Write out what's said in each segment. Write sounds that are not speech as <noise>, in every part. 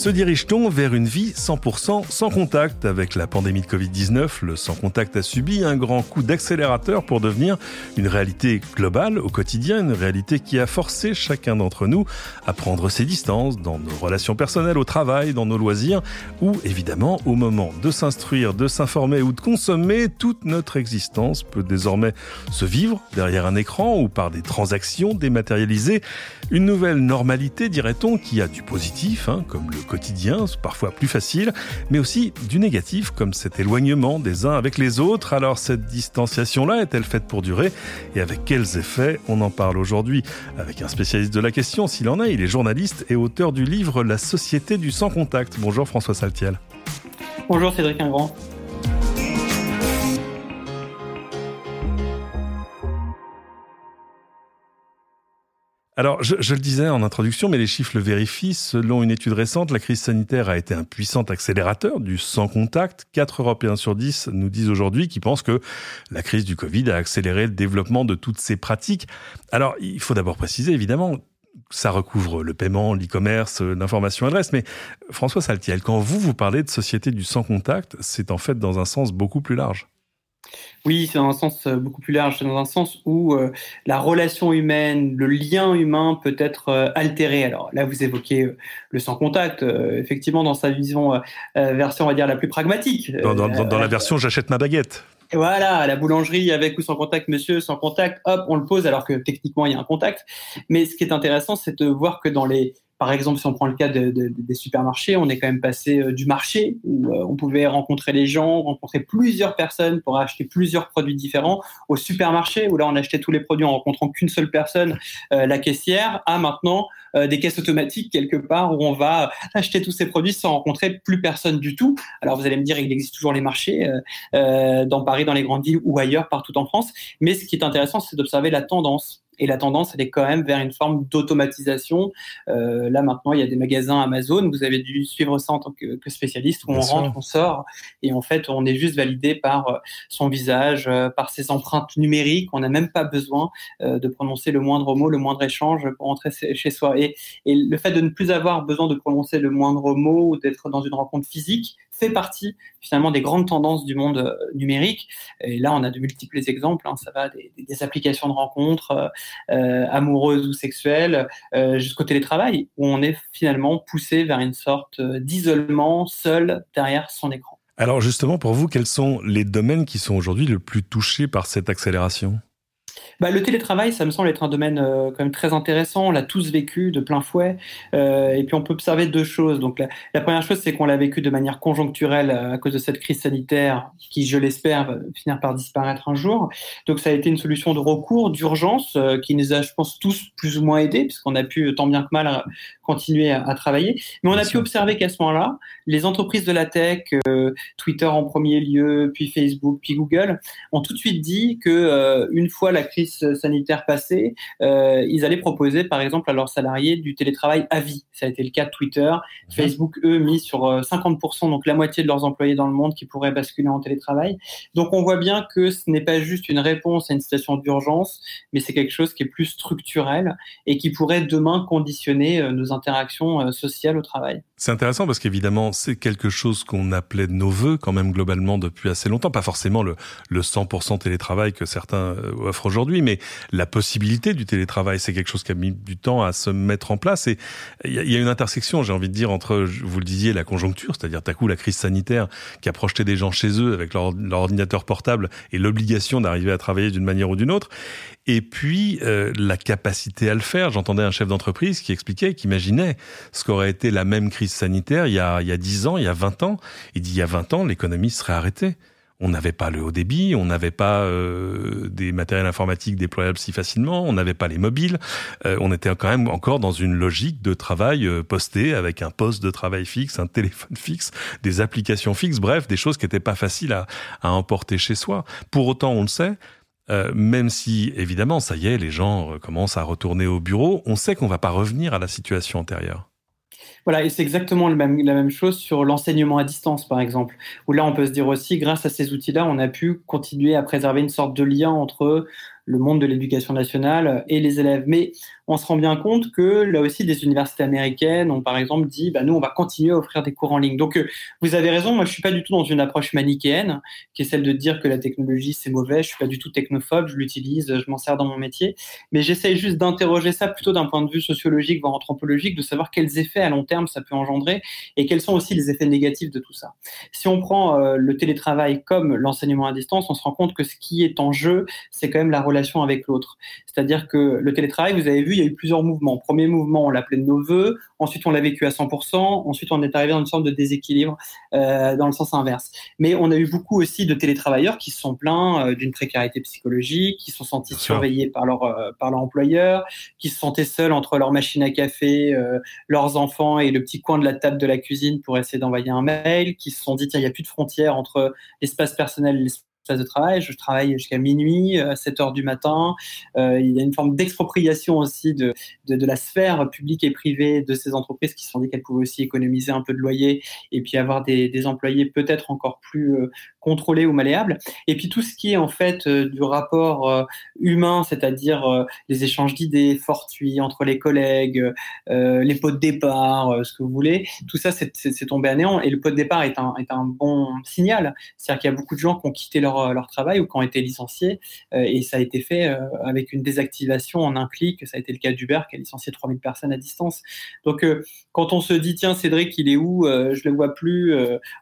Se dirige-t-on vers une vie 100% sans contact Avec la pandémie de Covid-19, le sans contact a subi un grand coup d'accélérateur pour devenir une réalité globale au quotidien, une réalité qui a forcé chacun d'entre nous à prendre ses distances dans nos relations personnelles, au travail, dans nos loisirs, ou évidemment au moment de s'instruire, de s'informer ou de consommer, toute notre existence peut désormais se vivre derrière un écran ou par des transactions dématérialisées. Une nouvelle normalité, dirait-on, qui a du positif, hein, comme le quotidien, parfois plus facile, mais aussi du négatif, comme cet éloignement des uns avec les autres. Alors cette distanciation-là est-elle faite pour durer? Et avec quels effets? On en parle aujourd'hui avec un spécialiste de la question, s'il en a. Il est journaliste et auteur du livre La société du sans contact. Bonjour François Saltiel. Bonjour Cédric Ingrand. Alors, je, le disais en introduction, mais les chiffres le vérifient. Selon une étude récente, la crise sanitaire a été un puissant accélérateur du sans contact. 4 Européens sur 10 nous disent aujourd'hui qu'ils pensent que la crise du Covid a accéléré le développement de toutes ces pratiques. Alors, il faut d'abord préciser, évidemment, ça recouvre le paiement, l'e-commerce, l'information adresse. Mais François Saltiel, quand vous, vous parlez de société du sans contact, c'est en fait dans un sens beaucoup plus large. Oui, c'est dans un sens euh, beaucoup plus large, c'est dans un sens où euh, la relation humaine, le lien humain peut être euh, altéré. Alors là, vous évoquez le sans contact, effectivement, dans sa vision version, on va dire, la plus pragmatique. Dans, la version j'achète ma baguette. Voilà, la boulangerie avec ou sans contact, monsieur, sans contact, hop, on le pose alors que techniquement il y a un contact. Mais ce qui est intéressant, c'est de voir que dans les par exemple, si on prend le cas des supermarchés, on est quand même passé euh, du marché où euh, on pouvait rencontrer les gens, rencontrer plusieurs personnes pour acheter plusieurs produits différents, au supermarché où là on achetait tous les produits en rencontrant qu'une seule personne, euh, la caissière, à maintenant des caisses automatiques quelque part où on va acheter tous ces produits sans rencontrer plus personne du tout. Alors vous allez me dire, il existe toujours les marchés dans Paris, dans les grandes villes ou ailleurs, partout en France. Mais ce qui est intéressant, c'est d'observer la tendance et la tendance, elle est quand même vers une forme d'automatisation. Euh, là, maintenant, il y a des magasins Amazon. Vous avez dû suivre ça en tant que, spécialiste où on rentre, on sort, et en fait, on est juste validé par euh, son visage, euh, par ses empreintes numériques. On n'a même pas besoin de prononcer le moindre mot, le moindre échange pour entrer chez soi. Et, et le fait de ne plus avoir besoin de prononcer le moindre mot ou d'être dans une rencontre physique, fait partie finalement des grandes tendances du monde euh, numérique. Et là, on a de multiples exemples. Hein. Ça va des, applications de rencontres euh, euh, amoureuses ou sexuelles jusqu'au télétravail, où on est finalement poussé vers une sorte d'isolement seul derrière son écran. Alors justement, pour vous, quels sont les domaines qui sont aujourd'hui le plus touchés par cette accélération? Bah, le télétravail, ça me semble être un domaine euh, quand même très intéressant. On l'a tous vécu de plein fouet. Euh, et puis on peut observer deux choses. Donc la, première chose, c'est qu'on l'a vécu de manière conjoncturelle euh, à cause de cette crise sanitaire qui, je l'espère, va finir par disparaître un jour. Donc ça a été une solution de recours, d'urgence, qui nous a, je pense, tous plus ou moins aidés, puisqu'on a pu tant bien que mal continuer à, travailler. Mais on a pu observer qu'à ce moment-là, les entreprises de la tech, Twitter en premier lieu, puis Facebook, puis Google, ont tout de suite dit que une fois la crise sanitaire passée, euh, ils allaient proposer, par exemple, à leurs salariés du télétravail à vie. Ça a été le cas de Twitter. Mhm. Facebook, eux, mis sur 50%, euh, donc la moitié de leurs employés dans le monde qui pourraient basculer en télétravail. Donc, on voit bien que ce n'est pas juste une réponse à une situation d'urgence, mais c'est quelque chose qui est plus structurel et qui pourrait demain conditionner euh, nos interactions sociales au travail. C'est intéressant parce qu'évidemment, c'est quelque chose qu'on appelait de nos voeux quand même globalement depuis assez longtemps. Pas forcément le, le 100% télétravail que certains offrent aujourd'hui, mais la possibilité du télétravail, c'est quelque chose qui a mis du temps à se mettre en place. Et il y, a une intersection, j'ai envie de dire, entre, vous le disiez, la conjoncture, c'est-à-dire à coup la crise sanitaire qui a projeté des gens chez eux avec leur, ordinateur portable et l'obligation d'arriver à travailler d'une manière ou d'une autre. Et puis euh, la capacité à le faire. J'entendais un chef d'entreprise qui expliquait, qui imaginait ce qu'aurait été la même crise sanitaire il y a, il y a 10 ans, il y a 20 ans. Il dit il y a 20 ans, l'économie serait arrêtée on n'avait pas le haut débit, on n'avait pas euh, des matériels informatiques déployables si facilement, on n'avait pas les mobiles, euh, on était quand même encore dans une logique de travail euh, posté avec un poste de travail fixe, un téléphone <laughs> fixe, des applications fixes, bref, des choses qui n'étaient pas faciles à, à, emporter chez soi. Pour autant, on le sait, même si évidemment, ça y est, les gens commencent à retourner au bureau, on sait qu'on va pas revenir à la situation antérieure. Voilà, et c'est exactement la même chose sur l'enseignement à distance, par exemple, où là, on peut se dire aussi, grâce à ces outils-là, on a pu continuer à préserver une sorte de lien entre le monde de l'éducation nationale et les élèves. Mais on se rend bien compte que là aussi, des universités américaines ont par exemple dit, bah, nous, on va continuer à offrir des cours en ligne. Donc, euh, vous avez raison, moi, je suis pas du tout dans une approche manichéenne, qui est celle de dire que la technologie, c'est mauvais. Je suis pas du tout technophobe, je l'utilise, je m'en sers dans mon métier. Mais j'essaye juste d'interroger ça plutôt d'un point de vue sociologique, voire anthropologique, de savoir quels effets à long terme ça peut engendrer et quels sont aussi les effets négatifs de tout ça. Si on prend euh, le télétravail comme l'enseignement à distance, on se rend compte que ce qui est en jeu, c'est quand même la relation avec l'autre. C'est-à-dire que le télétravail, vous avez vu, il y a eu plusieurs mouvements. Premier mouvement, on l'appelait de nos voeux. Ensuite, on l'a vécu à 100%. Ensuite, on est arrivé dans une sorte de déséquilibre euh, dans le sens inverse. Mais on a eu beaucoup aussi de télétravailleurs qui se sont plaints euh, d'une précarité psychologique, qui se sont sentis surveillés par leur euh, par leur employeur, qui se sentaient seuls entre leur machine à café, leurs enfants et le petit coin de la table de la cuisine pour essayer d'envoyer un mail, qui se sont dit tiens, il n'y a plus de frontières entre l'espace personnel et l'espace de travail. Je travaille jusqu'à minuit, à 7 heures du matin. Euh, il y a une forme d'expropriation aussi de, de, la sphère publique et privée de ces entreprises qui se sont dit qu'elles pouvaient aussi économiser un peu de loyer et puis avoir des, des employés peut-être encore plus euh, contrôlés ou malléables. Et puis tout ce qui est en fait euh, du rapport euh, humain, c'est-à-dire euh, les échanges d'idées fortuits entre les collègues, les pots de départ, ce que vous voulez, tout ça c'est tombé à néant. Et le pot de départ est un, est un bon signal. C'est-à-dire qu'il y a beaucoup de gens qui ont quitté leur leur, travail ou qui ont été licenciés. Euh, et ça a été fait euh, avec une désactivation en un clic. Ça a été le cas d'Uber qui a licencié 3000 personnes à distance. Donc, euh, quand on se dit, tiens, Cédric, il est où Je le vois plus,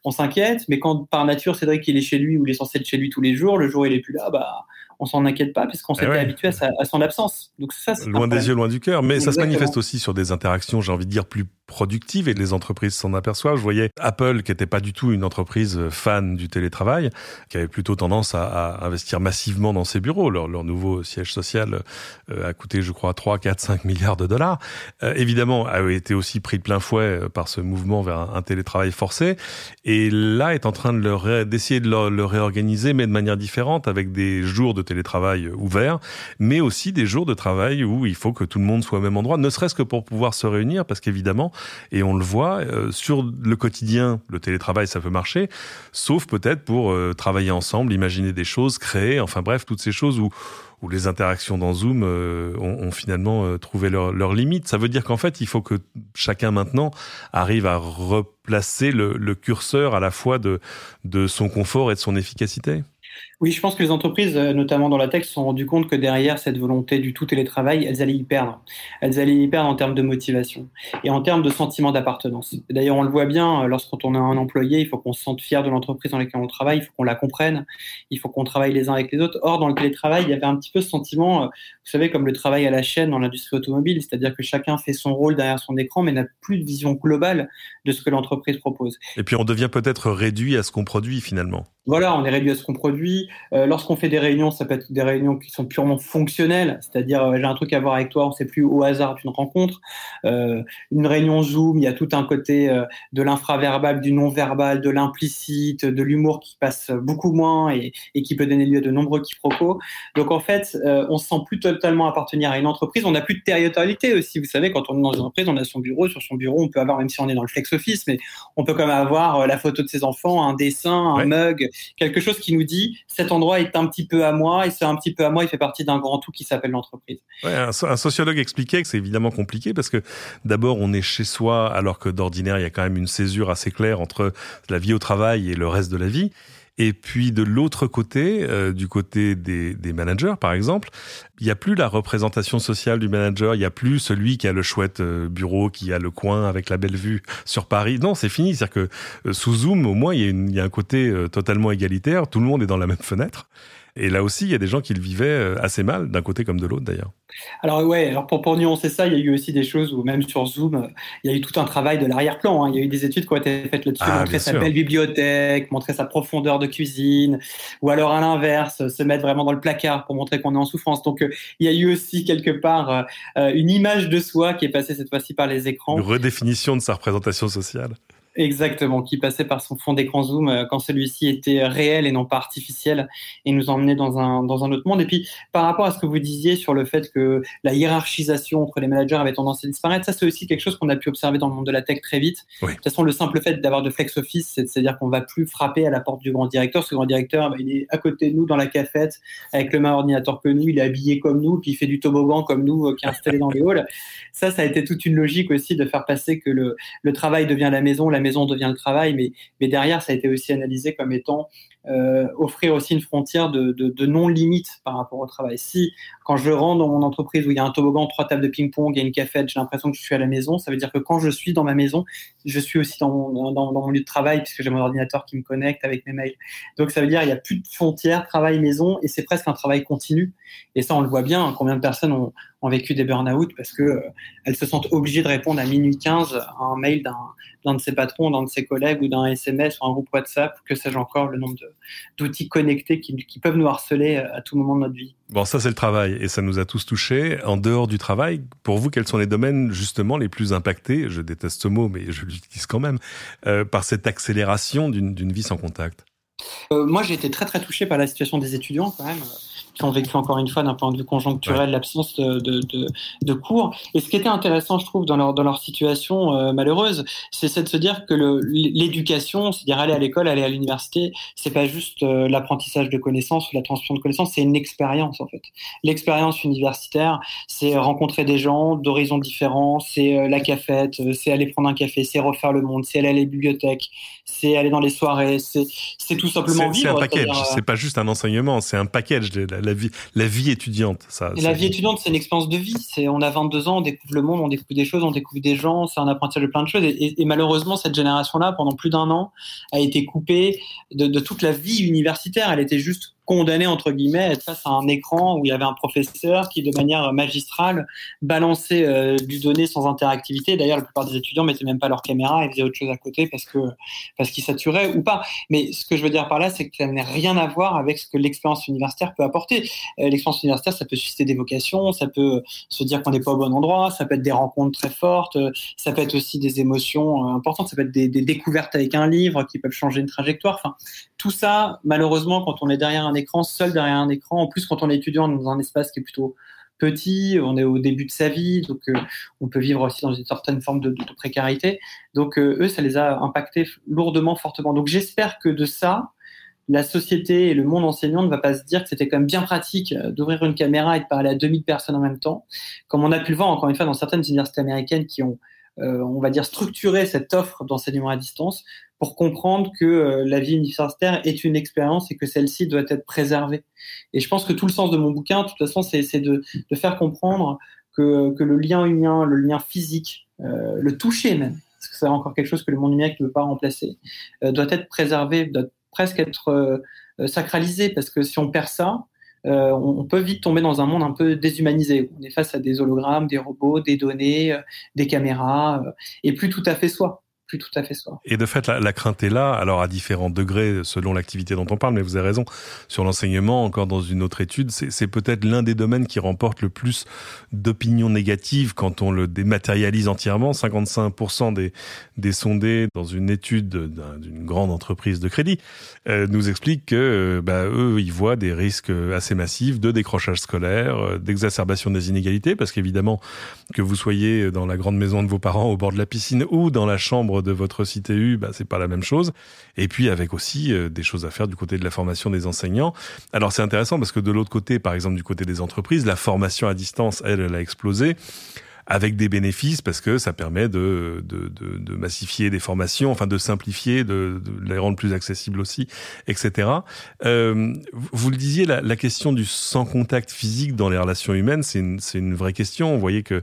on s'inquiète. Mais quand par nature, Cédric, il est chez lui ou il est censé être chez lui tous les jours, le jour où il est plus là, bah, on s'en inquiète pas puisqu'on eh s'était habitué à, son absence. Donc ça, loin des yeux, loin du cœur. Mais ça se manifeste aussi sur des interactions, j'ai envie de dire, plus productive et les entreprises s'en aperçoivent. Je voyais Apple, qui n'était pas du tout une entreprise fan du télétravail, qui avait plutôt tendance à, investir massivement dans ses bureaux. Leur, leur nouveau siège social euh, a coûté, je crois, 3, 4, 5 milliards de dollars. Euh, évidemment, a été aussi pris de plein fouet euh, par ce mouvement vers un, télétravail forcé. Et là, est en train de d'essayer de le, le, réorganiser, mais de manière différente, avec des jours de télétravail ouverts, mais aussi des jours de travail où il faut que tout le monde soit au même endroit, ne serait-ce que pour pouvoir se réunir, parce qu'évidemment, et on le voit, euh, sur le quotidien, le télétravail, ça peut marcher, sauf peut-être pour euh, travailler ensemble, imaginer des choses, créer, enfin bref, toutes ces choses où les interactions dans Zoom euh, ont, finalement trouvé leurs leur limites. Ça veut dire qu'en fait, il faut que chacun maintenant arrive à replacer le, curseur à la fois de son confort et de son efficacité. Oui, je pense que les entreprises, euh, notamment dans la tech, se sont rendues compte que derrière cette volonté du tout télétravail, elles allaient y perdre. Elles allaient y perdre en termes de motivation et en termes de sentiment d'appartenance. D'ailleurs, on le voit bien, euh, lorsqu'on est un employé, il faut qu'on se sente fier de l'entreprise dans laquelle on travaille, il faut qu'on la comprenne, il faut qu'on travaille les uns avec les autres. Or, dans le télétravail, il y avait un petit peu ce sentiment, euh, vous savez, comme le travail à la chaîne dans l'industrie automobile, c'est-à-dire que chacun fait son rôle derrière son écran, mais n'a plus de vision globale de ce que l'entreprise propose. Et puis, on devient peut-être réduit à ce qu'on produit finalement. Voilà, on est réduit à ce qu'on produit. Euh, Lorsqu'on fait des réunions, ça peut être des réunions qui sont purement fonctionnelles, c'est-à-dire euh, j'ai un truc à voir avec toi, on ne sait plus au hasard d'une rencontre. Euh, une réunion Zoom, il y a tout un côté de l'infraverbal, du non-verbal, de l'implicite, de l'humour qui passe beaucoup moins et, et, qui peut donner lieu à de nombreux quiproquos. Donc en fait, on se sent plus totalement appartenir à une entreprise. On n'a plus de territorialité aussi. Vous savez, quand on est dans une entreprise, on a son bureau. Sur son bureau, on peut avoir, même si on est dans le flex office, mais on peut quand même avoir la photo de ses enfants, un dessin, un ouais. mug, quelque chose qui nous dit cet endroit est un petit peu à moi et c'est un petit peu à moi, il fait partie d'un grand tout qui s'appelle l'entreprise. Un, un, sociologue expliquait que c'est évidemment compliqué parce que d'abord on est chez soi alors que d'ordinaire il y a quand même une césure assez claire entre la vie au travail et le reste de la vie. Et puis de l'autre côté, euh, du côté des, des, managers par exemple, il n'y a plus la représentation sociale du manager, il n'y a plus celui qui a le chouette euh, bureau, qui a le coin avec la belle vue sur Paris. Non, c'est fini. C'est-à-dire que euh, sous Zoom, au moins, il y, a un côté euh, totalement égalitaire, tout le monde est dans la même fenêtre. Et là aussi, il y a des gens qui le vivaient euh, assez mal, d'un côté comme de l'autre d'ailleurs. Alors ouais, alors pour, pour nuancer ça, il y a eu aussi des choses où même sur Zoom, il y a eu tout un travail de l'arrière-plan. Hein. Il y a eu des études qui ont été faites là-dessus, ah, montrer sa sûr. belle bibliothèque, montrer sa profondeur de cuisine, ou alors à l'inverse, se mettre vraiment dans le placard pour montrer qu'on est en souffrance. Donc euh, il y a eu aussi quelque part euh, une image de soi qui est passée cette fois-ci par les écrans. Une redéfinition de sa représentation sociale. Exactement, qui passait par son fond d'écran zoom euh, quand celui-ci était réel et non pas artificiel et nous emmenait dans un, dans un autre monde. Et puis, par rapport à ce que vous disiez sur le fait que la hiérarchisation entre les managers avait tendance à disparaître, ça c'est aussi quelque chose qu'on a pu observer dans le monde de la tech très vite. De toute façon, le simple fait d'avoir de flex office, c'est-à-dire qu'on va plus frapper à la porte du grand directeur. Ce grand directeur, bah, il est à côté de nous dans la cafette avec le même ordinateur que nous, il est habillé comme nous, puis il fait du toboggan comme nous, euh, qui est installé dans les halls. Ça, ça a été toute une logique aussi de faire passer que le, le travail devient la maison, la maison devient le travail, mais, mais derrière, ça a été aussi analysé comme étant euh, offrir aussi une frontière de, de, de non-limite par rapport au travail. Si, quand je rentre dans mon entreprise où il y a un toboggan, trois tables de ping-pong et une cafette, j'ai l'impression que je suis à la maison, ça veut dire que quand je suis dans ma maison, je suis aussi dans mon, lieu de travail puisque j'ai mon ordinateur qui me connecte avec mes mails. Donc ça veut dire qu'il n'y a plus de frontières travail-maison et c'est presque un travail continu. Et ça, on le voit bien, combien de personnes ont, vécu des burn-out parce que euh, se sentent obligées de répondre à minuit 15 à un mail d'un de ses patrons, d'un de ses collègues ou d'un SMS ou un groupe WhatsApp, que sais-je encore, le nombre d'outils connectés qui, qui, peuvent nous harceler euh, à tout moment de notre vie. Bon, ça c'est le travail et ça nous a tous touchés. En dehors du travail, pour vous, quels sont les domaines justement les plus impactés? Je déteste ce mot, mais je l'utilise quand même, euh, par cette accélération d'une vie sans contact? Euh, Moi, j'ai été très très touché par la situation des étudiants quand même ont vécu encore une fois d'un point de vue conjoncturel l'absence de, de, de, de, cours. Et ce qui était intéressant, je trouve, dans leur, dans leur situation euh, malheureuse, c'est de se dire que l'éducation, c'est-à-dire aller à l'école, aller à l'université, c'est pas juste euh, l'apprentissage de connaissances ou la transmission de connaissances, c'est une expérience en fait. L'expérience universitaire, c'est rencontrer des gens d'horizons différents, c'est euh, la cafette, c'est aller prendre un café, c'est refaire le monde, c'est aller à la bibliothèque, c'est aller dans les soirées, c'est tout simplement vivre. C'est un package, c'est pas juste un enseignement, c'est un package. De la, la vie, la vie étudiante. Ça, la vie étudiante, c'est une expérience de vie. C'est, on a 22 ans, on découvre le monde, on découvre des choses, on découvre des gens, c'est un apprentissage de plein de choses. Et, malheureusement, cette génération-là, pendant plus d'un an, a été coupée de, de toute la vie universitaire. Elle était juste condamné entre guillemets à face à un écran où il y avait un professeur qui de manière magistrale balançait euh, du donné sans interactivité. D'ailleurs, la plupart des étudiants mettaient même pas leur caméra et faisaient autre chose à côté parce que parce qu'ils saturaient ou pas. Mais ce que je veux dire par là, c'est que ça n'a rien à voir avec ce que l'expérience universitaire peut apporter. Euh, l'expérience universitaire, ça peut susciter des vocations, ça peut se dire qu'on n'est pas au bon endroit, ça peut être des rencontres très fortes, ça peut être aussi des émotions euh, importantes, ça peut être des, découvertes avec un livre qui peuvent changer une trajectoire. Tout ça, malheureusement, quand on est derrière un écran, seul derrière un écran, en plus quand on est étudiant dans un espace qui est plutôt petit, on est au début de sa vie, donc euh, on peut vivre aussi dans une certaine forme de, précarité. Donc euh, eux, ça les a impactés lourdement, fortement. Donc j'espère que de ça, la société et le monde enseignant ne va pas se dire que c'était quand même bien pratique euh, d'ouvrir une caméra et de parler à 2000 personnes en même temps, comme on a pu le voir encore une fois dans certaines universités américaines qui ont on va dire, structuré cette offre d'enseignement à distance pour comprendre que euh, la vie universitaire est une expérience et que celle-ci doit être préservée. Et je pense que tout le sens de mon bouquin, de toute façon, c'est de, de, faire comprendre que, que, le lien humain, le lien physique, euh, le toucher même, parce que c'est encore quelque chose que le monde numérique ne peut pas remplacer, euh, doit être préservé, doit presque être euh, sacralisé, parce que si on perd ça, euh, on, peut vite tomber dans un monde un peu déshumanisé. On est face à des hologrammes, des robots, des données, euh, des caméras, euh, et plus tout à fait soi Et de fait, la, crainte est là, alors à différents degrés selon l'activité dont on parle, mais vous avez raison, sur l'enseignement, encore dans une autre étude, c'est peut-être l'un des domaines qui remporte le plus d'opinions négatives quand on le dématérialise entièrement. 55% des, des sondés dans une étude d'une grande entreprise de crédit euh, nous expliquent que euh, bah, eux, ils voient des risques assez massifs de décrochage scolaire, euh, d'exacerbation des inégalités, parce qu'évidemment, que vous soyez dans la grande maison de vos parents au bord de la piscine ou dans la chambre de votre CTU, bah, c'est pas la même chose. Et puis avec aussi euh, des choses à faire du côté de la formation des enseignants. Alors c'est intéressant parce que de l'autre côté, par exemple du côté des entreprises, la formation à distance, elle, elle a explosé avec des bénéfices parce que ça permet de, de, de, massifier des formations, enfin de simplifier, de, les rendre plus accessibles aussi, etc. Euh, vous le disiez, la, la, question du sans contact physique dans les relations humaines, c'est une, une vraie question. Vous voyez que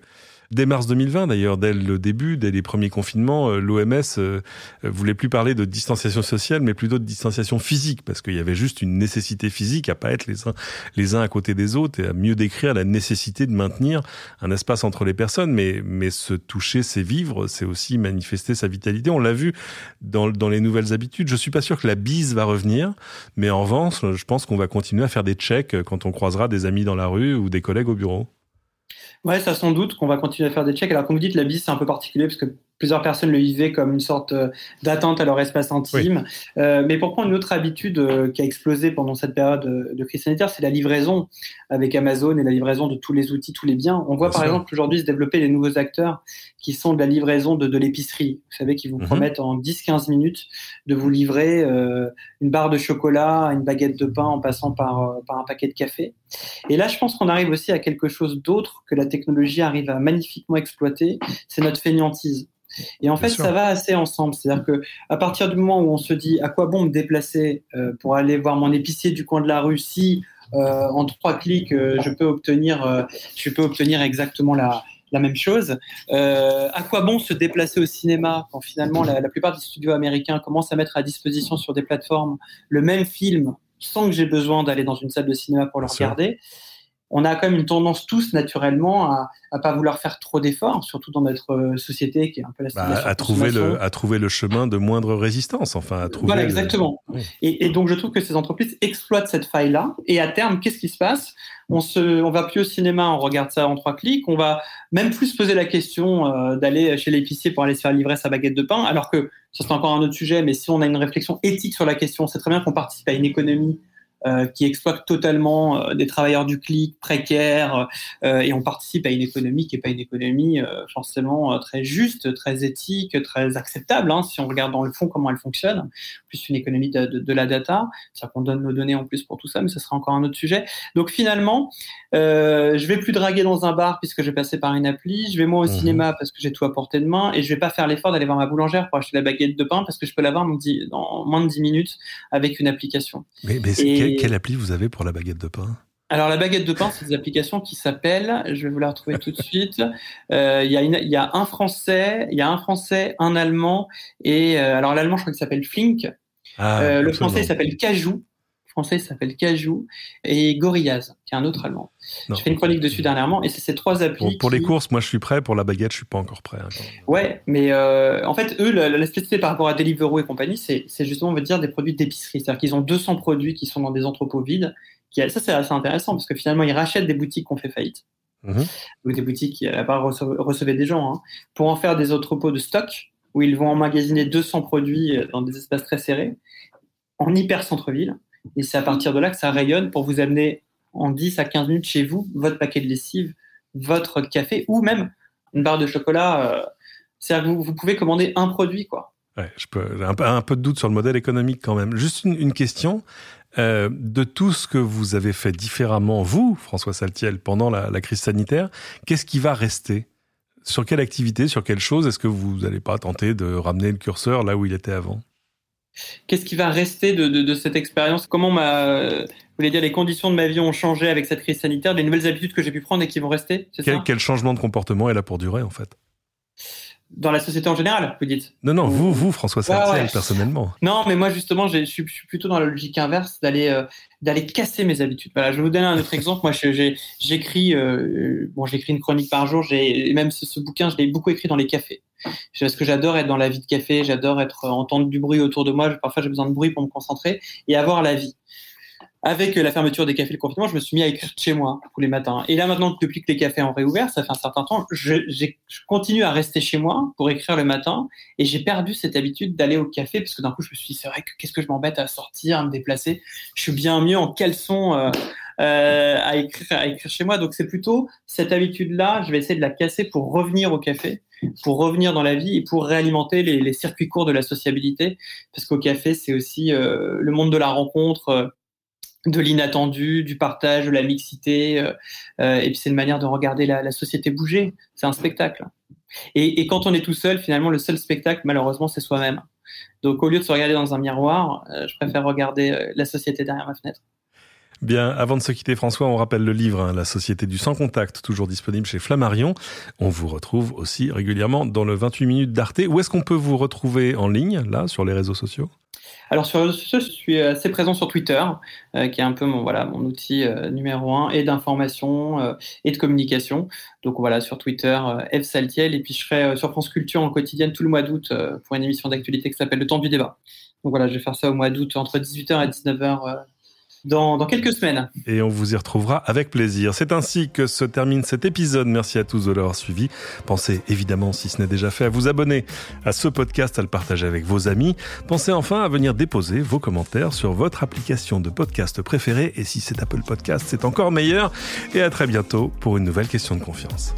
Dès mars 2020, d'ailleurs, dès le début, dès les premiers confinements, euh, l'OMS euh, voulait plus parler de distanciation sociale, mais plutôt de distanciation physique, parce qu'il y avait juste une nécessité physique à pas être les uns, les uns à côté des autres et à mieux décrire la nécessité de maintenir un espace entre les personnes. Mais, mais se toucher, c'est vivre, c'est aussi manifester sa vitalité. On l'a vu dans, dans les nouvelles habitudes. Je suis pas sûr que la bise va revenir, mais en revanche, je pense qu'on va continuer à faire des checks quand on croisera des amis dans la rue ou des collègues au bureau. Ouais, ça sans doute qu'on va continuer à faire des checks. Alors, comme vous dites, la bise, c'est un peu particulier parce que plusieurs personnes le vivaient comme une sorte euh, d'attente à leur espace intime. Euh, mais pour prendre une autre habitude euh, qui a explosé pendant cette période de, crise sanitaire, c'est la livraison avec Amazon et la livraison de tous les outils, tous les biens. On voit par exemple aujourd'hui se développer des nouveaux acteurs qui sont de la livraison de, de l'épicerie. Vous savez, qui vous mhm. promettent en 10-15 minutes de vous livrer une barre de chocolat, une baguette de pain en passant par, par un paquet de café. Et là, je pense qu'on arrive aussi à quelque chose d'autre que la technologie arrive à magnifiquement exploiter, c'est notre fainéantise. Et en fait, ça va assez ensemble. C'est-à-dire que à partir du moment où on se dit à quoi bon me déplacer euh, pour aller voir mon épicier du coin de la rue si euh, en trois clics euh, je peux obtenir, je peux obtenir exactement la, la même chose. à quoi bon se déplacer au cinéma quand finalement la, plupart des studios américains commencent à mettre à disposition sur des plateformes le même film sans que j'ai besoin d'aller dans une salle de cinéma pour le regarder? On a quand même une tendance tous naturellement à, à pas vouloir faire trop d'efforts, surtout dans notre euh, société qui est un peu la bah, à trouver le à trouver le chemin de moindre résistance, enfin à trouver. Voilà exactement. Et, et, donc je trouve que ces entreprises exploitent cette faille là. Et à terme, qu'est-ce qui se passe? On se, on va plus au cinéma, on regarde ça en trois clics. On va même plus se poser la question euh, d'aller chez l'épicier pour aller se faire livrer sa baguette de pain, alors que ça c'est encore un autre sujet. Mais si on a une réflexion éthique sur la question, c'est très bien qu'on participe à une économie euh, qui exploite totalement euh, des travailleurs du clic précaires euh, et on participe à une économie qui n'est pas une économie forcément très juste, très éthique, très acceptable hein, si on regarde dans le fond comment elle fonctionne. Plus une économie de, de, de la data, c'est-à-dire qu'on donne nos données en plus pour tout ça, mais ce sera encore un autre sujet. Donc finalement, euh, je vais plus draguer dans un bar puisque je vais passer par une appli. Je vais moi au mhm. cinéma parce que j'ai tout à portée de main et je vais pas faire l'effort d'aller voir ma boulangère pour acheter la baguette de pain parce que je peux l'avoir dans moins de 10 minutes avec une application. Mais, mais quelle, appli vous avez pour la baguette de pain? Alors la baguette de pain, c'est des applications qui s'appellent, je vais vous la retrouver tout de suite. Euh, il y, y, a un français, il y a un français, un allemand et euh, alors l'allemand, je crois qu'il s'appelle Flink. Ah, euh, le français il s'appelle Cajou français s'appelle Cajou et Gorillaz, qui est un autre allemand. J'ai fait une chronique dessus dernièrement et c'est ces trois applis. pour les courses, moi je suis prêt. Pour la baguette, je suis pas encore prêt. Hein, ouais, mais euh, en fait, eux, la, spécificité par rapport à Deliveroo et compagnie, c'est justement, on veut dire, des produits d'épicerie. C'est-à-dire qu'ils ont 200 produits qui sont dans des entrepôts vides. Qui, ça, c'est assez intéressant parce que finalement, ils rachètent des boutiques qui ont fait faillite. Mhm. Ou des boutiques qui, à la part, recevaient des gens, hein, pour en faire des entrepôts de stock où ils vont emmagasiner 200 produits euh, dans des espaces très serrés, en hyper centre-ville. Et c'est à partir de là que ça rayonne pour vous amener en 10 à 15 minutes chez vous votre paquet de lessive, votre café ou même une barre de chocolat. Euh, c'est-à-dire que vous, pouvez commander un produit, quoi. Ouais, je peux, un, un, peu de doute sur le modèle économique quand même. Juste une, question. Euh, de tout ce que vous avez fait différemment, vous, François Saltiel, pendant la, la crise sanitaire, qu'est-ce qui va rester? Sur quelle activité, sur quelle chose? Est-ce que vous n'allez pas tenter de ramener le curseur là où il était avant? Qu'est-ce qui va rester de, de, de cette expérience? Comment ma, voulez dire les conditions de ma vie ont changé avec cette crise sanitaire, les nouvelles habitudes que j'ai pu prendre et qui vont rester quel, quel changement de comportement est là pour durer en fait? Dans la société en général, vous dites? Non, non, vous, vous, François Sartiel, personnellement. Non, mais moi, justement, je suis, plutôt dans la logique inverse d'aller euh, d'aller casser mes habitudes. Voilà, je vais vous donner un autre exemple. Moi, j'écris euh, bon, j'écris une chronique par jour. J'ai même ce, ce, bouquin, je l'ai beaucoup écrit dans les cafés. Parce que j'adore être dans la vie de café, j'adore être entendre du bruit autour de moi. Parfois, j'ai besoin de bruit pour me concentrer et avoir la vie avec la fermeture des cafés, le confinement, je me suis mis à écrire chez moi tous les matins. Et là, maintenant, depuis que les cafés ont réouvert, ça fait un certain temps, je, je continue à rester chez moi pour écrire le matin. Et j'ai perdu cette habitude d'aller au café parce que d'un coup, je me suis dit, c'est vrai que qu'est-ce que je m'embête à sortir, à me déplacer? Je suis bien mieux en caleçon euh, euh, à, écrire, à écrire chez moi. Donc, c'est plutôt cette habitude-là, je vais essayer de la casser pour revenir au café pour revenir dans la vie et pour réalimenter les, circuits courts de la sociabilité. Parce qu'au café, c'est aussi euh, le monde de la rencontre, euh, de l'inattendu, du partage, de la mixité. Euh, euh, et puis c'est une manière de regarder la, la société bouger. C'est un spectacle. Et, et, quand on est tout seul, finalement, le seul spectacle, malheureusement, c'est soi-même. Donc au lieu de se regarder dans un miroir, euh, je préfère regarder la société derrière ma fenêtre. Bien, avant de se quitter François, on rappelle le livre hein, La Société du Sans Contact, toujours disponible chez Flammarion. On vous retrouve aussi régulièrement dans le 28 minutes d'Arte. Où est-ce qu'on peut vous retrouver en ligne, là, sur les réseaux sociaux? Alors sur les réseaux sociaux, je suis assez présent sur Twitter, euh, qui est un peu mon voilà mon outil euh, numéro un et d'information euh, et de communication. Donc voilà sur Twitter, F Saltiel, et puis je serai sur France Culture en quotidienne tout le mois d'août pour une émission d'actualité qui s'appelle Le Temps du débat. Donc voilà, je vais faire ça au mois d'août entre 18h et 19h dans, quelques semaines. Et on vous y retrouvera avec plaisir. C'est ainsi que se termine cet épisode. Merci à tous de l'avoir suivi. Pensez évidemment, si ce n'est déjà fait, à vous abonner à ce podcast, à le partager avec vos amis. Pensez enfin à venir déposer vos commentaires sur votre application de podcast préférée. Et si c'est Apple Podcast, c'est encore meilleur. Et à très bientôt pour une nouvelle question de confiance.